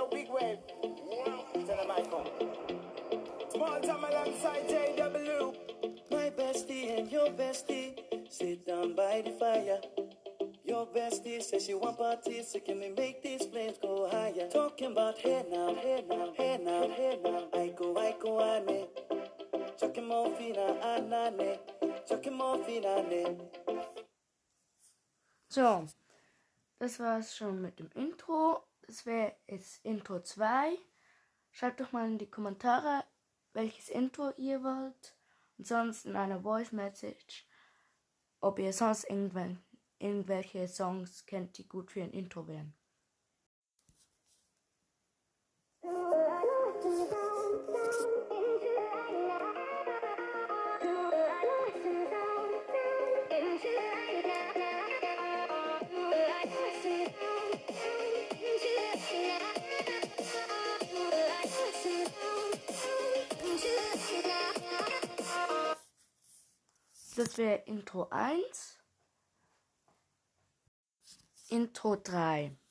yo, big wave. Tell them I come. Small time alongside JW. My bestie and your bestie sit down by the fire. Your bestie says she want parties, so can we make these flames go higher? Talking about hey now, hey now, hey now, hey now. I go, I go, ane. Chucking more fina, anane. Chucking more fina, ane. So, das war's schon mit dem Intro. Das wäre jetzt Intro 2. Schreibt doch mal in die Kommentare, welches Intro ihr wollt. Und sonst in einer Voice Message, ob ihr sonst irgendwelche Songs kennt, die gut für ein Intro wären. Das wäre Intro 1. Intro 3. Baby,